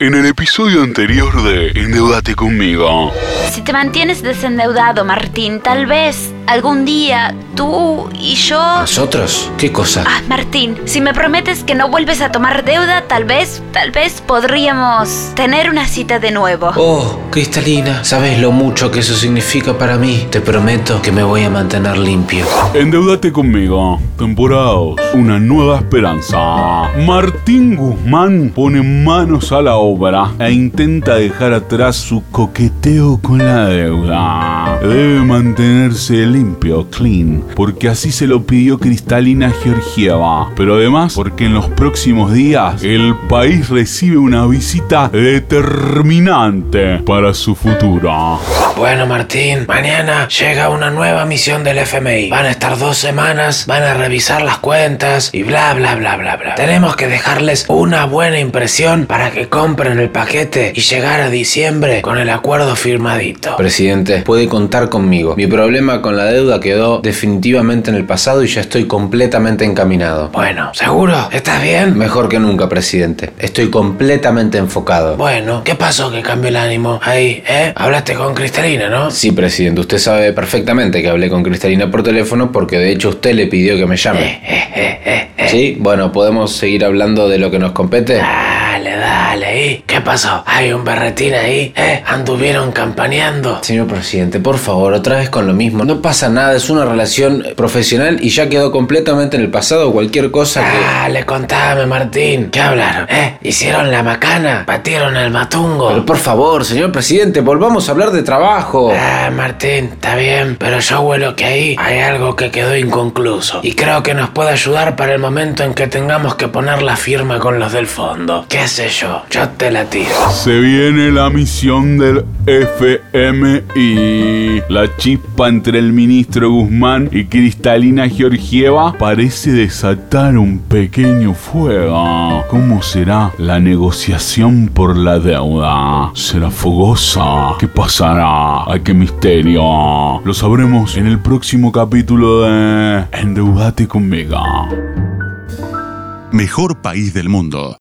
En el episodio anterior de Endeudate conmigo. Si te mantienes desendeudado, Martín, tal vez algún día tú y yo... ¿Nosotros? ¿Qué cosa? Ah, Martín, si me prometes que no vuelves a tomar deuda, tal vez, tal vez podríamos tener una cita de nuevo. Oh, Cristalina, sabes lo mucho que eso significa para mí. Te prometo que me voy a mantener limpio. Endeudate conmigo. Temporada 2. Una nueva esperanza. Martín Guzmán pone manos a la obra e intenta dejar atrás su coqueteo con la deuda. Debe mantenerse limpio, clean, porque así se lo pidió Cristalina Georgieva. Pero además, porque en los próximos días el país recibe una visita determinante para su futuro. Bueno, Martín, mañana llega una nueva misión del FMI. Van a estar dos semanas, van a revisar las cuentas y bla, bla, bla, bla, bla. Tenemos que dejarles una buena impresión para que compren el paquete y llegar a diciembre con el acuerdo firmadito. Presidente, puede contar conmigo. Mi problema con la deuda quedó definitivamente en el pasado y ya estoy completamente encaminado. Bueno, ¿seguro? ¿Estás bien? Mejor que nunca, presidente. Estoy completamente enfocado. Bueno, ¿qué pasó que cambió el ánimo? Ahí, ¿eh? Hablaste con Cristalina, ¿no? Sí, presidente. Usted sabe perfectamente que hablé con Cristalina por teléfono porque de hecho usted le pidió que me llame. ¿Sí? Bueno, ¿podemos seguir hablando de lo que nos compete? Dale, dale. ¿Y qué pasó? ¿Hay un berretín ahí? ¿Eh? ¿Anduvieron campaneando? Señor presidente, por favor, otra vez con lo mismo. No pasa nada, es una relación profesional y ya quedó completamente en el pasado. Cualquier cosa que... Dale, contame, Martín. ¿Qué hablaron? ¿Eh? ¿Hicieron la macana? ¿Batieron el matungo? Pero por favor, señor presidente, volvamos a hablar de trabajo. Ah, Martín, está bien, pero yo huelo que ahí hay algo que quedó inconcluso. Y creo que nos puede ayudar para el momento en que tengamos que poner la firma con los del fondo. ¿Qué sé yo? Yo te la tiro. Se viene la misión del FMI. La chispa entre el ministro Guzmán y Cristalina Georgieva parece desatar un pequeño fuego. ¿Cómo será la negociación por la deuda? ¿Será fogosa? ¿Qué pasará? ¡Ay, qué misterio! Lo sabremos en el próximo capítulo de Endeudate conmigo. Mejor país del mundo.